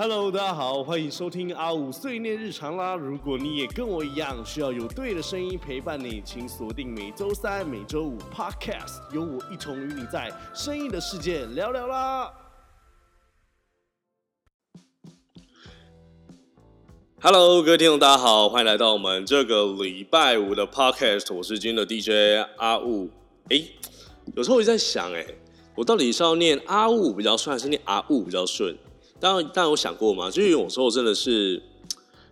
Hello，大家好，欢迎收听阿五碎念日常啦。如果你也跟我一样需要有对的声音陪伴你，请锁定每周三、每周五 Podcast，有我一同与你在声音的世界聊聊啦。Hello，各位听众，大家好，欢迎来到我们这个礼拜五的 Podcast，我是今天的 DJ 阿五。哎，有时候我在想，哎，我到底是要念阿五比较顺，还是念阿五比较顺？当然，当然有想过嘛，就是有时候真的是，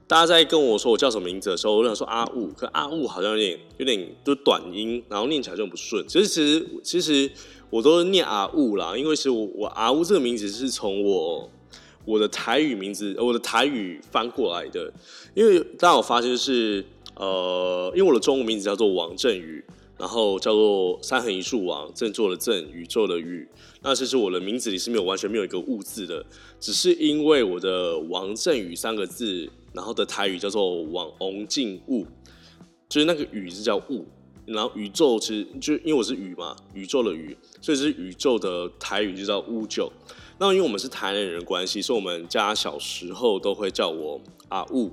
大家在跟我说我叫什么名字的时候，我想说阿雾，可阿雾好像有点有点就短音，然后念起来就很不顺。其实其实其实我都念阿雾啦，因为是我我阿雾这个名字是从我我的台语名字，我的台语翻过来的。因为大家有发现是呃，因为我的中文名字叫做王振宇。然后叫做三横一竖王，振作的振，宇宙的宇。那其实我的名字里是没有完全没有一个物字的，只是因为我的王振宇三个字，然后的台语叫做王翁静物，就是那个宇是叫物，然后宇宙其实就因为我是宇嘛，宇宙的宇，所以是宇宙的台语就叫乌九。那因为我们是台南人关系，所以我们家小时候都会叫我阿物。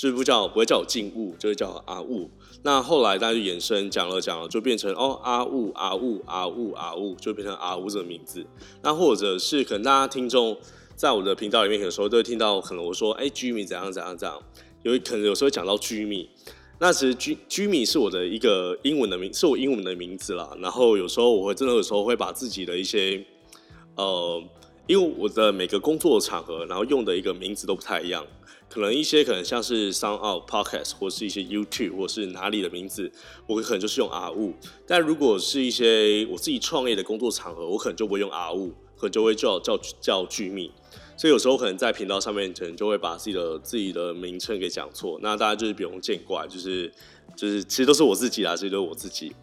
是不叫不会叫我静物，就会叫阿物。那后来大家就延伸讲了讲了，就变成哦阿物阿物阿物阿物，就变成阿物这个名字。那或者是可能大家听众在我的频道里面，有时候都会听到，可能我说哎居米怎样怎样怎样，有可能有时候讲到居米。那其实居居米是我的一个英文的名，是我英文的名字啦。然后有时候我会真的有时候会把自己的一些呃，因为我的每个工作场合，然后用的一个名字都不太一样。可能一些可能像是 Sound Out Podcast 或是一些 YouTube 或是哪里的名字，我可能就是用 R 物。但如果是一些我自己创业的工作场合，我可能就不会用 R 物，可能就会叫叫叫居密。所以有时候可能在频道上面，可能就会把自己的自己的名称给讲错。那大家就是不用见怪，就是就是其实都是我自己啦，其实都是我自己。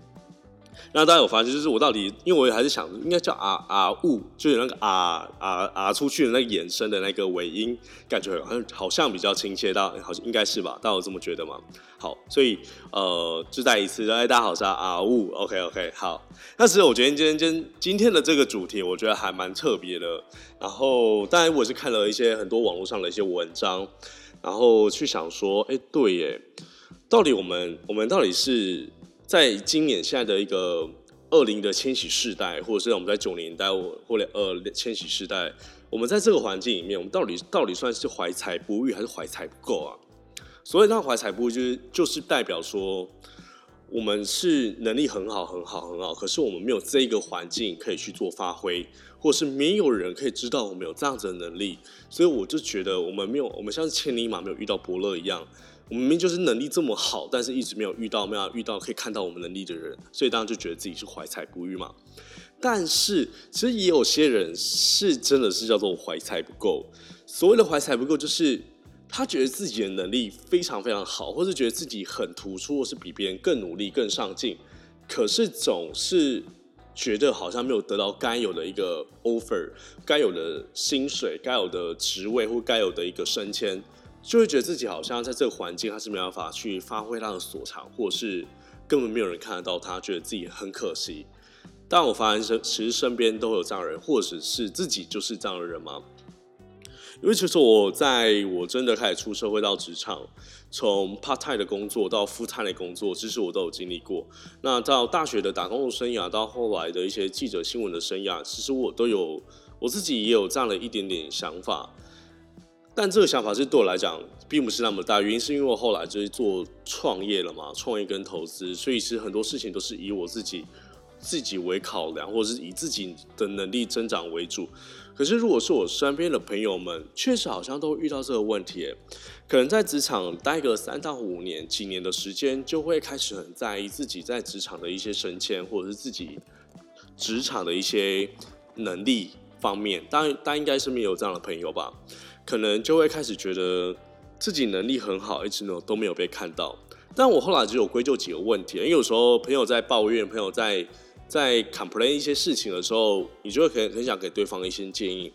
那大家有发现，就是我到底，因为我还是想，应该叫啊啊物，就是那个啊啊啊出去的那个衍生的那个尾音，感觉好像好像比较亲切，到好像应该是吧？大家有这么觉得吗？好，所以呃，就再一次，哎，大家好，是啊物，OK OK，好。那其实我觉得今天今今天的这个主题，我觉得还蛮特别的。然后，当然我是看了一些很多网络上的一些文章，然后去想说，哎，对耶，到底我们我们到底是。在今年现在的一个二零的千禧世代，或者是我们在九年代或者呃千禧世代，我们在这个环境里面，我们到底到底算是怀才不遇还是怀才不够啊？所以，那怀才不遇就是就是代表说，我们是能力很好很好很好，可是我们没有这一个环境可以去做发挥，或是没有人可以知道我们有这样子的能力，所以我就觉得我们没有，我们像是千里马没有遇到伯乐一样。我们明明就是能力这么好，但是一直没有遇到没有遇到可以看到我们能力的人，所以当然就觉得自己是怀才不遇嘛。但是其实也有些人是真的是叫做怀才不够。所谓的怀才不够，就是他觉得自己的能力非常非常好，或是觉得自己很突出，或是比别人更努力、更上进，可是总是觉得好像没有得到该有的一个 offer，该有的薪水、该有的职位或该有的一个升迁。就会觉得自己好像在这个环境，他是没办法去发挥他的所长，或者是根本没有人看得到他，觉得自己很可惜。但我发现身其实身边都有这样的人，或者是自己就是这样的人吗？因为其实我在我真的开始出社会到职场，从 part time 的工作到 full time 的工作，其实我都有经历过。那到大学的打工的生涯，到后来的一些记者新闻的生涯，其实我都有我自己也有这样的一点点想法。但这个想法是对我来讲，并不是那么大。原因是因为我后来就是做创业了嘛，创业跟投资，所以其实很多事情都是以我自己自己为考量，或者是以自己的能力增长为主。可是如果是我身边的朋友们，确实好像都遇到这个问题，可能在职场待个三到五年、几年的时间，就会开始很在意自己在职场的一些升迁，或者是自己职场的一些能力方面。当然，大家应该身边有这样的朋友吧。可能就会开始觉得自己能力很好，一直呢都没有被看到。但我后来就有归咎几个问题，因为有时候朋友在抱怨，朋友在在 complain 一些事情的时候，你就会很很想给对方一些建议。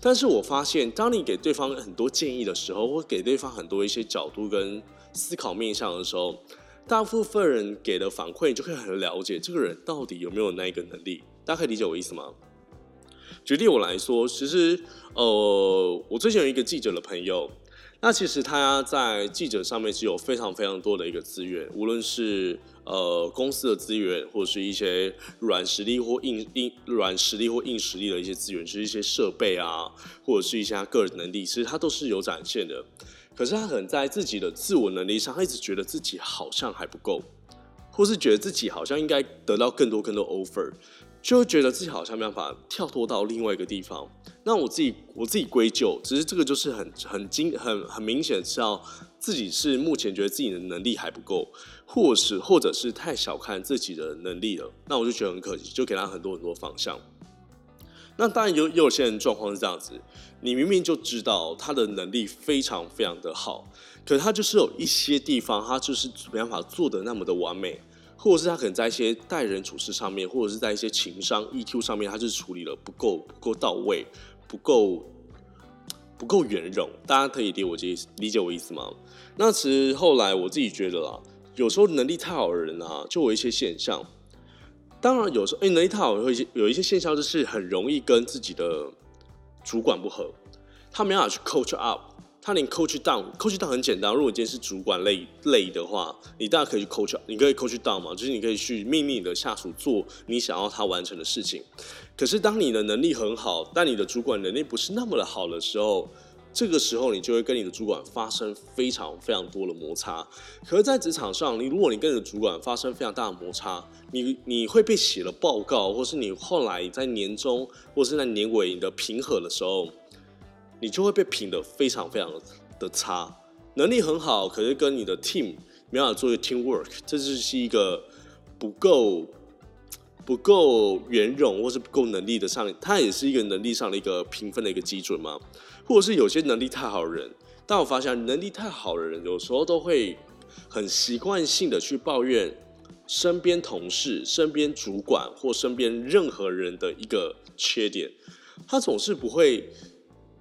但是我发现，当你给对方很多建议的时候，或给对方很多一些角度跟思考面向的时候，大部分人给的反馈，你就可以很了解这个人到底有没有那一个能力。大家可以理解我意思吗？举例我来说，其实呃，我最近有一个记者的朋友，那其实他在记者上面是有非常非常多的一个资源，无论是呃公司的资源，或者是一些软实力或硬硬软实力或硬实力的一些资源，就是一些设备啊，或者是一些他个人能力，其实他都是有展现的。可是他可能在自己的自我能力上，他一直觉得自己好像还不够，或是觉得自己好像应该得到更多更多 offer，就会觉得自己好像没办法跳脱到另外一个地方。那我自己我自己归咎，只是这个就是很很精很很明显知道自己是目前觉得自己的能力还不够，或是或者是太小看自己的能力了。那我就觉得很可惜，就给他很多很多方向。那当然有有些人状况是这样子，你明明就知道他的能力非常非常的好，可他就是有一些地方他就是没办法做的那么的完美，或者是他可能在一些待人处事上面，或者是在一些情商 EQ 上面，他就是处理了不够不够到位，不够不够圆融。大家可以理我理理解我意思吗？那其实后来我自己觉得啊，有时候能力太好的人啊，就有一些现象。当然，有时候哎，能力太好会有一些现象，就是很容易跟自己的主管不合，他没办法去 coach up，他连 coach down，coach down 很简单。如果你今天是主管类类的话，你大家可以去 coach，你可以 coach down 嘛，就是你可以去命令你的下属做你想要他完成的事情。可是当你的能力很好，但你的主管能力不是那么的好的时候，这个时候，你就会跟你的主管发生非常非常多的摩擦。可是，在职场上，你如果你跟你的主管发生非常大的摩擦，你你会被写了报告，或是你后来在年终或是在年尾你的评核的时候，你就会被评的非常非常的差。能力很好，可是跟你的 team 没办法做一个 team work，这就是一个不够。不够圆融，或是不够能力的上，它也是一个能力上的一个评分的一个基准吗？或者是有些能力太好的人，但我发现能力太好的人，有时候都会很习惯性的去抱怨身边同事、身边主管或身边任何人的一个缺点，他总是不会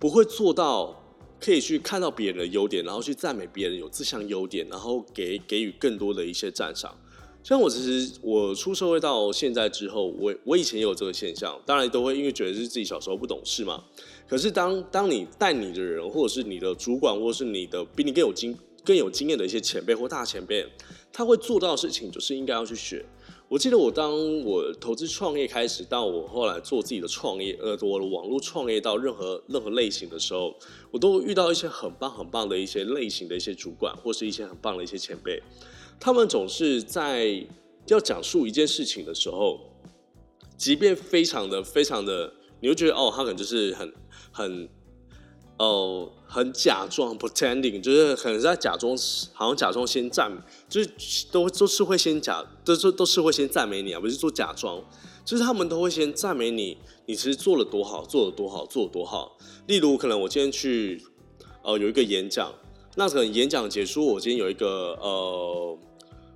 不会做到可以去看到别人的优点，然后去赞美别人有这项优点，然后给给予更多的一些赞赏。像我其实我出社会到现在之后，我我以前也有这个现象，当然都会因为觉得是自己小时候不懂事嘛。可是当当你带你的人，或者是你的主管，或者是你的比你更有经更有经验的一些前辈或大前辈，他会做到的事情，就是应该要去学。我记得我当我投资创业开始，到我后来做自己的创业，呃，我的网络创业到任何任何类型的时候，我都遇到一些很棒很棒的一些类型的一些主管，或是一些很棒的一些前辈。他们总是在要讲述一件事情的时候，即便非常的非常的，你会觉得哦，他可能就是很很哦很假装 pretending，就是可能在假装，好像假装先赞，就是都都是会先假，都是都是会先赞美你啊，不是做假装，就是他们都会先赞美你，你其实做了多好，做了多好，做了多好。例如，可能我今天去呃有一个演讲，那可能演讲结束，我今天有一个呃。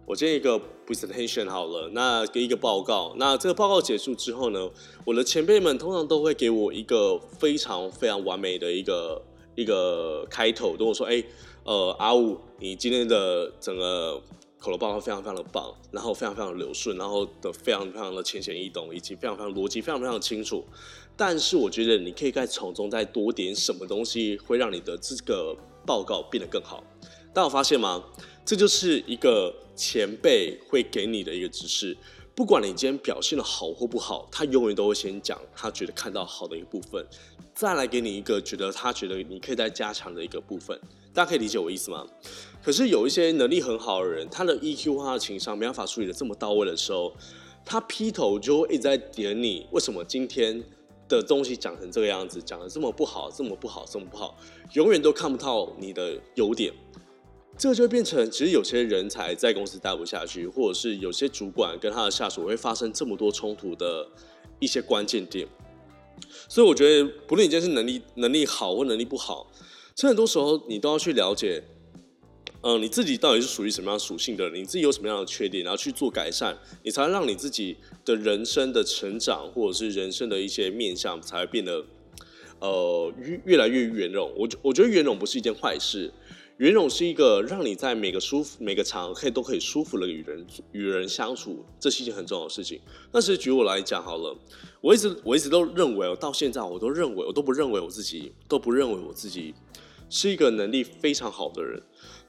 我建一个 presentation 好了，那给一个报告。那这个报告结束之后呢，我的前辈们通常都会给我一个非常非常完美的一个一个开头，跟我说：“哎，呃，阿五，你今天的整个口头报告非常非常的棒，然后非常非常的流顺，然后的非常非常的浅显易懂，以及非常非常逻辑非常非常的清楚。但是我觉得你可以再从中再多点什么东西，会让你的这个报告变得更好。大家有发现吗？这就是一个。”前辈会给你的一个指示，不管你今天表现的好或不好，他永远都会先讲他觉得看到好的一个部分，再来给你一个觉得他觉得你可以再加强的一个部分。大家可以理解我意思吗？可是有一些能力很好的人，他的 EQ 他的情商没办法处理的这么到位的时候，他劈头就会一直在点你，为什么今天的东西讲成这个样子，讲的这么不好，这么不好，这么不好，永远都看不到你的优点。这个就会变成，其实有些人才在公司待不下去，或者是有些主管跟他的下属会发生这么多冲突的一些关键点。所以我觉得，不论你今天是能力能力好或能力不好，其实很多时候你都要去了解，嗯，你自己到底是属于什么样属性的人，你自己有什么样的缺点，然后去做改善，你才能让你自己的人生的成长，或者是人生的一些面向，才会变得呃越越来越圆融。我我觉得圆融不是一件坏事。圆融是一个让你在每个舒服、每个场合可以都可以舒服的与人与人相处，这是一件很重要的事情。但是举我来讲好了，我一直我一直都认为，到现在我都认为，我都不认为我自己都不认为我自己是一个能力非常好的人。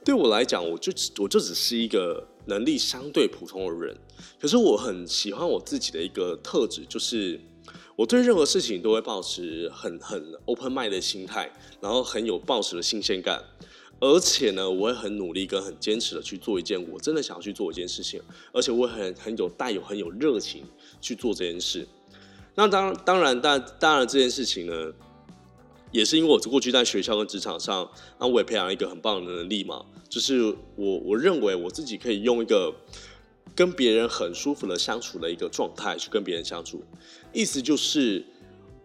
对我来讲，我就我就只是一个能力相对普通的人。可是我很喜欢我自己的一个特质，就是我对任何事情都会保持很很 open mind 的心态，然后很有保持的新鲜感。而且呢，我会很努力跟很坚持的去做一件我真的想要去做一件事情，而且我很很有带有很有热情去做这件事。那当当然，当当然这件事情呢，也是因为我过去在学校跟职场上，那我也培养一个很棒的能力嘛，就是我我认为我自己可以用一个跟别人很舒服的相处的一个状态去跟别人相处，意思就是。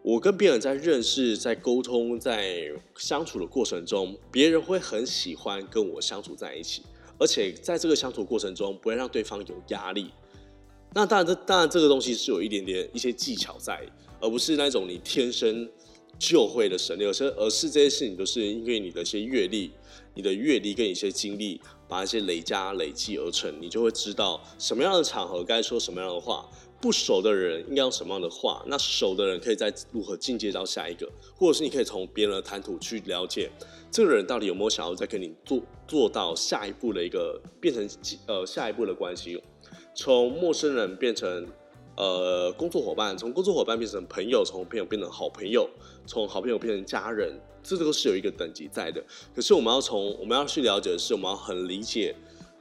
我跟别人在认识、在沟通、在相处的过程中，别人会很喜欢跟我相处在一起，而且在这个相处过程中，不会让对方有压力。那当然，这当然这个东西是有一点点一些技巧在，而不是那种你天生就会的神力，而是而是这些事情都是因为你的一些阅历、你的阅历跟一些经历，把一些累加累积而成，你就会知道什么样的场合该说什么样的话。不熟的人应该用什么样的话？那熟的人可以再如何进阶到下一个，或者是你可以从别人的谈吐去了解这个人到底有没有想要再跟你做做到下一步的一个变成呃下一步的关系，从陌生人变成呃工作伙伴，从工作伙伴变成朋友，从朋友变成好朋友，从好朋友变成家人，这都是有一个等级在的。可是我们要从我们要去了解的是，我们要很理解。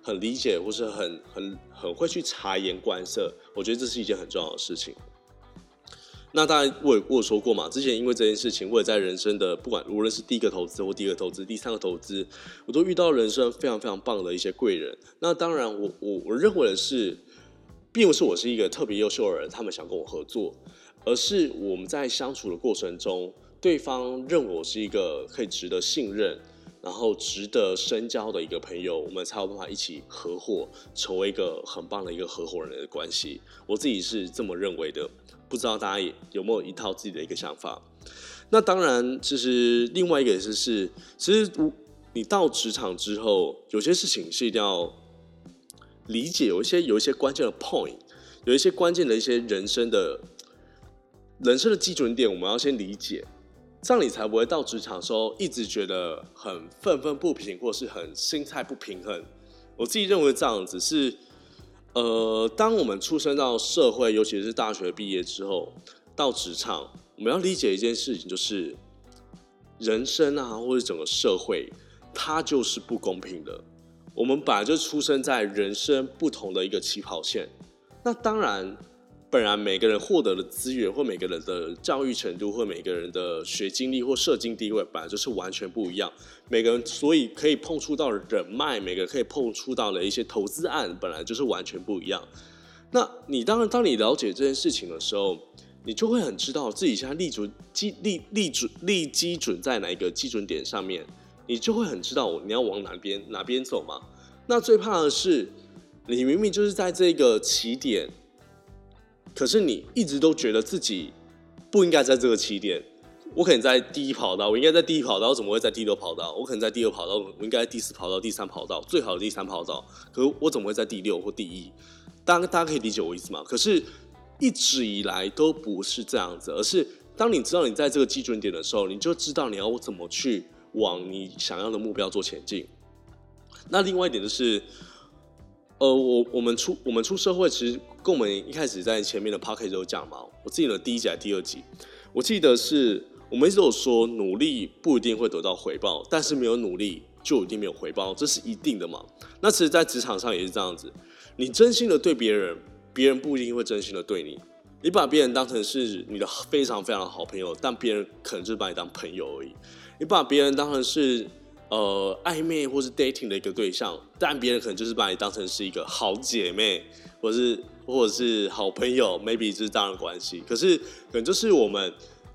很理解，或是很很很会去察言观色，我觉得这是一件很重要的事情。那当然，我也我说过嘛，之前因为这件事情，我也在人生的不管无论是第一个投资或第二个投资、第三个投资，我都遇到人生非常非常棒的一些贵人。那当然，我我我认为的是，并不是我是一个特别优秀的人，他们想跟我合作，而是我们在相处的过程中，对方认为我是一个可以值得信任。然后值得深交的一个朋友，我们才有办法一起合伙，成为一个很棒的一个合伙人的关系。我自己是这么认为的，不知道大家有没有一套自己的一个想法？那当然，其实另外一个也是是，其实你到职场之后，有些事情是一定要理解，有一些有一些关键的 point，有一些关键的一些人生的人生的基准点，我们要先理解。这样你才不会到职场时候一直觉得很愤愤不平，或是很心态不平衡。我自己认为这样子是，呃，当我们出生到社会，尤其是大学毕业之后到职场，我们要理解一件事情，就是人生啊，或者整个社会，它就是不公平的。我们本来就出生在人生不同的一个起跑线，那当然。本来每个人获得的资源，或每个人的教育程度，或每个人的学经历或社经地位，本来就是完全不一样。每个人所以可以碰触到的人脉，每个人可以碰触到的一些投资案，本来就是完全不一样。那你当然，当你了解这件事情的时候，你就会很知道自己现在立足基立立准立基准在哪一个基准点上面，你就会很知道你要往哪边哪边走嘛。那最怕的是，你明明就是在这个起点。可是你一直都觉得自己不应该在这个起点，我可能在第一跑道，我应该在第一跑道，我怎么会在第六跑道？我可能在第二跑道，我应该在第四跑道、第三跑道，最好的第三跑道。可是我怎么会在第六或第一？大家大家可以理解我意思吗？可是一直以来都不是这样子，而是当你知道你在这个基准点的时候，你就知道你要怎么去往你想要的目标做前进。那另外一点就是。呃，我我们出我们出社会，其实跟我们一开始在前面的 p o c a s t 有讲嘛。我自己的第一集还第二集，我记得是我们一直有说，努力不一定会得到回报，但是没有努力就一定没有回报，这是一定的嘛。那其实，在职场上也是这样子，你真心的对别人，别人不一定会真心的对你。你把别人当成是你的非常非常好朋友，但别人可能就是把你当朋友而已。你把别人当成是。呃，暧昧或是 dating 的一个对象，但别人可能就是把你当成是一个好姐妹，或是或者是好朋友，maybe 就是这样的关系。可是，可能就是我们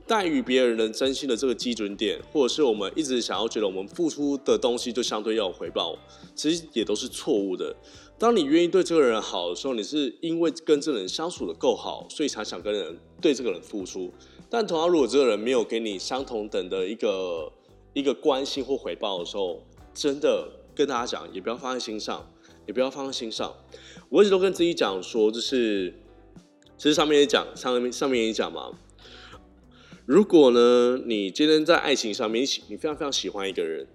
待遇别人的真心的这个基准点，或者是我们一直想要觉得我们付出的东西就相对要有回报，其实也都是错误的。当你愿意对这个人好的时候，你是因为跟这个人相处的够好，所以才想跟人对这个人付出。但同样，如果这个人没有给你相同等的一个一个关心或回报的时候，真的跟大家讲，也不要放在心上，也不要放在心上。我一直都跟自己讲说，就是其实上面也讲，上面上面也讲嘛。如果呢，你今天在爱情上面，你喜你非常非常喜欢一个人，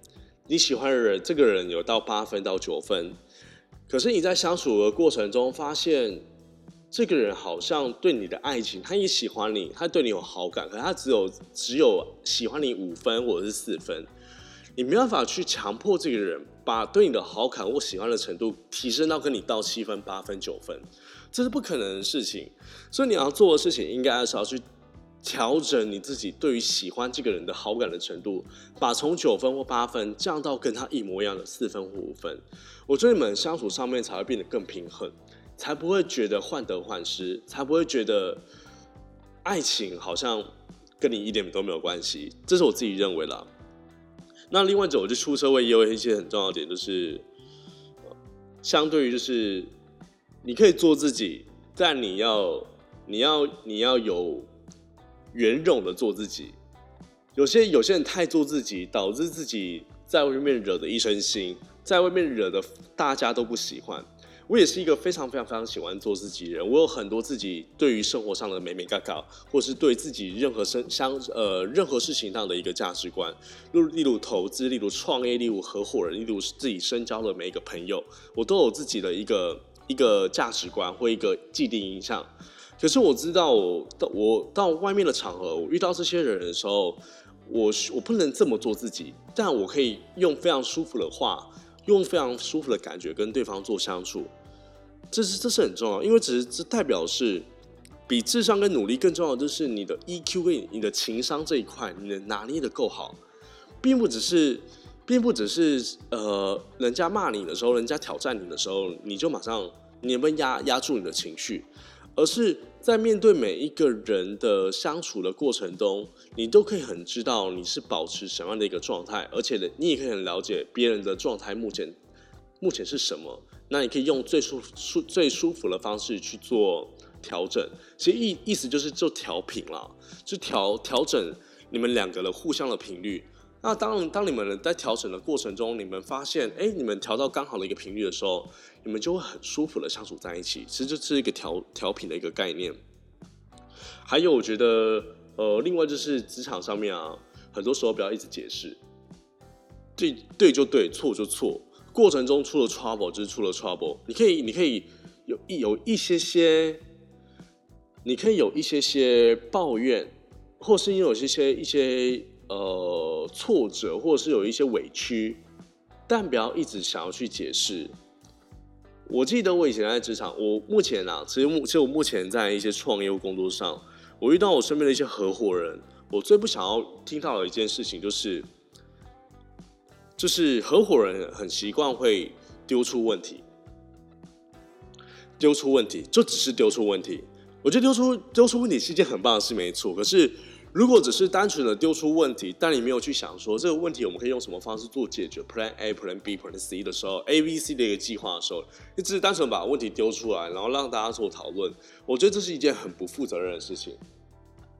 你喜欢的人这个人有到八分到九分，可是你在相处的过程中发现，这个人好像对你的爱情，他也喜欢你，他对你有好感，可他只有只有喜欢你五分或者是四分，你没办法去强迫这个人把对你的好感或喜欢的程度提升到跟你到七分、八分、九分，这是不可能的事情。所以你要做的事情，应该是要去。调整你自己对于喜欢这个人的好感的程度，把从九分或八分降到跟他一模一样的四分或五分，我觉得你们相处上面才会变得更平衡，才不会觉得患得患失，才不会觉得爱情好像跟你一点都没有关系。这是我自己认为啦。那另外走就出社会也有一些很重要的点，就是相对于就是你可以做自己，但你要你要你要有。圆融的做自己，有些有些人太做自己，导致自己在外面惹得一身腥，在外面惹得大家都不喜欢。我也是一个非常非常非常喜欢做自己人，我有很多自己对于生活上的美美嘎嘎，或是对自己任何生相呃任何事情上的一个价值观，例例如投资，例如创业，例如合伙人，例如自己深交的每一个朋友，我都有自己的一个一个价值观或一个既定印象。可是我知道，我到我到外面的场合，我遇到这些人的时候，我我不能这么做自己，但我可以用非常舒服的话，用非常舒服的感觉跟对方做相处，这是这是很重要，因为只是这代表是比智商跟努力更重要的，就是你的 EQ 跟你的情商这一块，你能拿捏的够好，并不只是，并不只是呃，人家骂你的时候，人家挑战你的时候，你就马上你能不能压压住你的情绪。而是在面对每一个人的相处的过程中，你都可以很知道你是保持什么样的一个状态，而且呢，你也可以很了解别人的状态目前目前是什么。那你可以用最舒舒最舒服的方式去做调整。其实意意思就是做调频了，就调调整你们两个的互相的频率。那当当你们在调整的过程中，你们发现，哎，你们调到刚好的一个频率的时候，你们就会很舒服的相处在一起。其实这是一个调调频的一个概念。还有，我觉得，呃，另外就是职场上面啊，很多时候不要一直解释，对对就对，错就错。过程中出了 trouble 就是出了 trouble。你可以，你可以有一有一些些，你可以有一些些抱怨，或是你有些些一些。呃，挫折或者是有一些委屈，但不要一直想要去解释。我记得我以前在职场，我目前啊，其实目其实我目前在一些创业工作上，我遇到我身边的一些合伙人，我最不想要听到的一件事情就是，就是合伙人很习惯会丢出问题，丢出问题就只是丢出问题。我觉得丢出丢出问题是一件很棒的事，没错。可是。如果只是单纯的丢出问题，但你没有去想说这个问题我们可以用什么方式做解决，Plan A、Plan B、Plan C 的时候，A、B、C 的一个计划的时候，你只是单纯把问题丢出来，然后让大家做讨论，我觉得这是一件很不负责任的事情。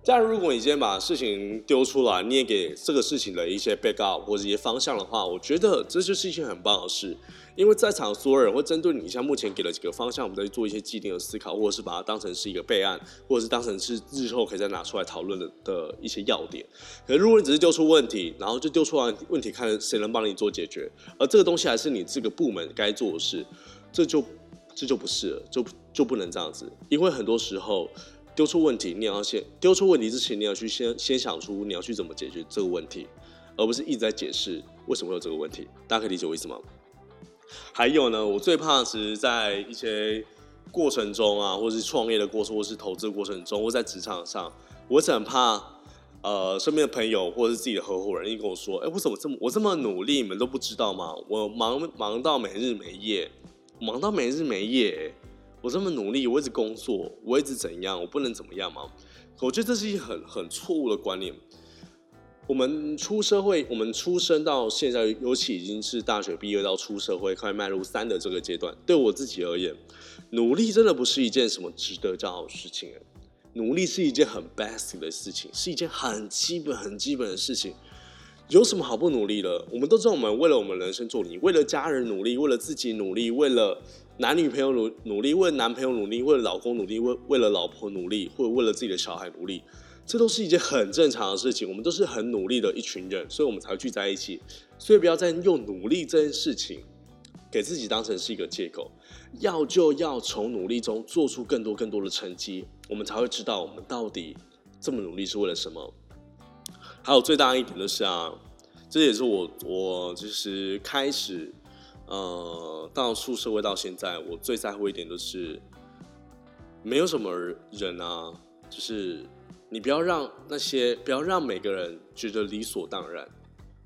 但如果你今天把事情丢出来，你也给这个事情的一些 backup 或者一些方向的话，我觉得这就是一件很棒的事。因为在场所有人会针对你像目前给了几个方向，我们再去做一些既定的思考，或者是把它当成是一个备案，或者是当成是日后可以再拿出来讨论的的一些要点。可如果你只是丢出问题，然后就丢出来问题，看谁能帮你做解决，而这个东西还是你这个部门该做的事，这就这就不是了，就就不能这样子。因为很多时候。丢出问题，你要先丢出问题之前，你要去先先想出你要去怎么解决这个问题，而不是一直在解释为什么会有这个问题。大家可以理解我意思吗？还有呢，我最怕是在一些过程中啊，或是创业的过程，或是投资过程中，或在职场上，我是很怕呃身边的朋友或者是自己的合伙人，一跟我说，哎，我怎么这么我这么努力，你们都不知道吗？我忙忙到没日没夜，忙到没日没夜。我这么努力，我一直工作，我一直怎样？我不能怎么样吗？我觉得这是一很很错误的观念。我们出社会，我们出生到现在，尤其已经是大学毕业到出社会，快迈入三的这个阶段，对我自己而言，努力真的不是一件什么值得骄傲的事情。努力是一件很 basic 的事情，是一件很基本、很基本的事情。有什么好不努力的？我们都知道，我们为了我们人生做努力，为了家人努力，为了自己努力，为了男女朋友努努力，为了男朋友努力，为了老公努力，为为了老婆努力，或者为了自己的小孩努力，这都是一件很正常的事情。我们都是很努力的一群人，所以我们才会聚在一起。所以不要再用努力这件事情给自己当成是一个借口，要就要从努力中做出更多更多的成绩，我们才会知道我们到底这么努力是为了什么。还有最大一点的是啊，这也是我我就是开始呃到出社会到现在，我最在乎一点就是，没有什么人啊，就是你不要让那些不要让每个人觉得理所当然、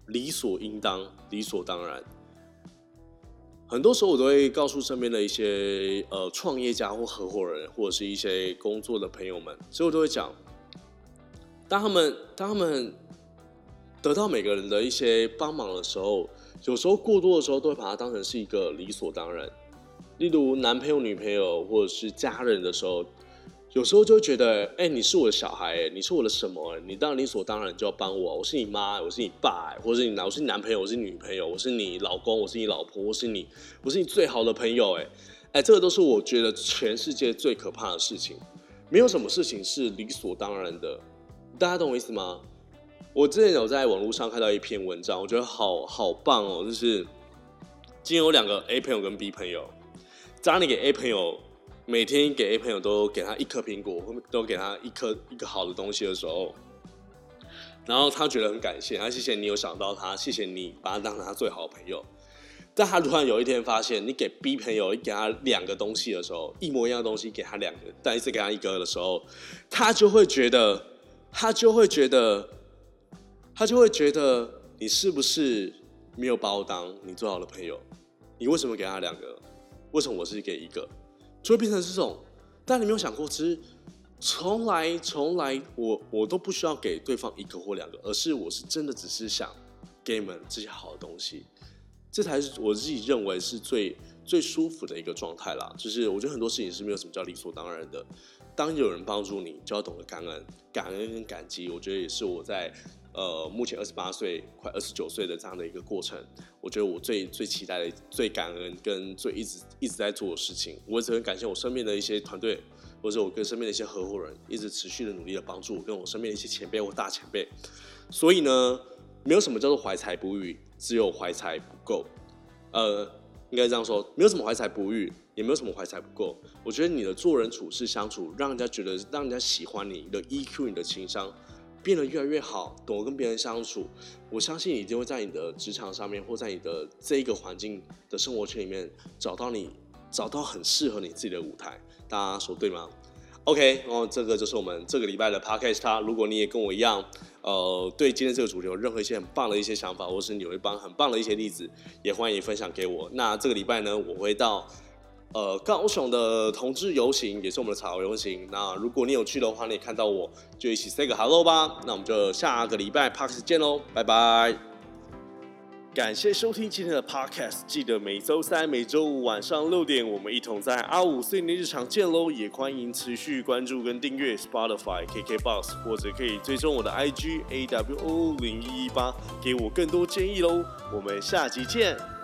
理所应当、理所当然。很多时候我都会告诉身边的一些呃创业家或合伙人，或者是一些工作的朋友们，所以我都会讲，当他们当他们。得到每个人的一些帮忙的时候，有时候过多的时候都会把它当成是一个理所当然。例如男朋友、女朋友或者是家人的时候，有时候就会觉得，哎，你是我的小孩，你是我的什么？你当然理所当然就要帮我。我是你妈，我是你爸，或者是你男，我是你男朋友，我是女朋友，我是你老公，我是你老婆，我是你，我是你最好的朋友。哎，哎，这个都是我觉得全世界最可怕的事情。没有什么事情是理所当然的，大家懂我意思吗？我之前有在网络上看到一篇文章，我觉得好好棒哦。就是今天有两个 A 朋友跟 B 朋友，当你给 A 朋友每天给 A 朋友都给他一颗苹果，都给他一颗一个好的东西的时候，然后他觉得很感谢，他谢谢你有想到他，谢谢你把他当成他最好的朋友。但他突然有一天发现，你给 B 朋友你给他两个东西的时候，一模一样的东西给他两个，但一次给他一个的时候，他就会觉得，他就会觉得。他就会觉得你是不是没有把我当你最好的朋友？你为什么给他两个？为什么我是给一个？就会变成这种。但你没有想过，其实从来从来我我都不需要给对方一个或两个，而是我是真的只是想给你们这些好的东西。这才是我自己认为是最最舒服的一个状态啦。就是我觉得很多事情是没有什么叫理所当然的。当有人帮助你，就要懂得感恩、感恩跟感激。我觉得也是我在。呃，目前二十八岁，快二十九岁的这样的一个过程，我觉得我最最期待的、最感恩跟最一直一直在做的事情，我也是很感谢我身边的一些团队，或者我跟身边的一些合伙人，一直持续的努力的帮助我，跟我身边的一些前辈或大前辈。所以呢，没有什么叫做怀才不遇，只有怀才不够。呃，应该这样说，没有什么怀才不遇，也没有什么怀才不够。我觉得你的做人处事相处，让人家觉得，让人家喜欢你，你的 EQ，你的情商。变得越来越好，懂得跟别人相处，我相信你一定会在你的职场上面，或在你的这一个环境的生活圈里面，找到你，找到很适合你自己的舞台。大家说对吗？OK，然后这个就是我们这个礼拜的 Podcast。如果你也跟我一样，呃，对今天这个主题有任何一些很棒的一些想法，或是你有一帮很棒的一些例子，也欢迎分享给我。那这个礼拜呢，我会到。呃，高雄的同志游行也是我们的草游行。那如果你有去的话，你也看到我，就一起 say 个 hello 吧。那我们就下个礼拜 park 见喽，拜拜。感谢收听今天的 podcast，记得每周三、每周五晚上六点，我们一同在阿五碎念日常见喽。也欢迎持续关注跟订阅 Spotify、KKBox，或者可以追踪我的 IG AWO 零一一八，给我更多建议喽。我们下集见。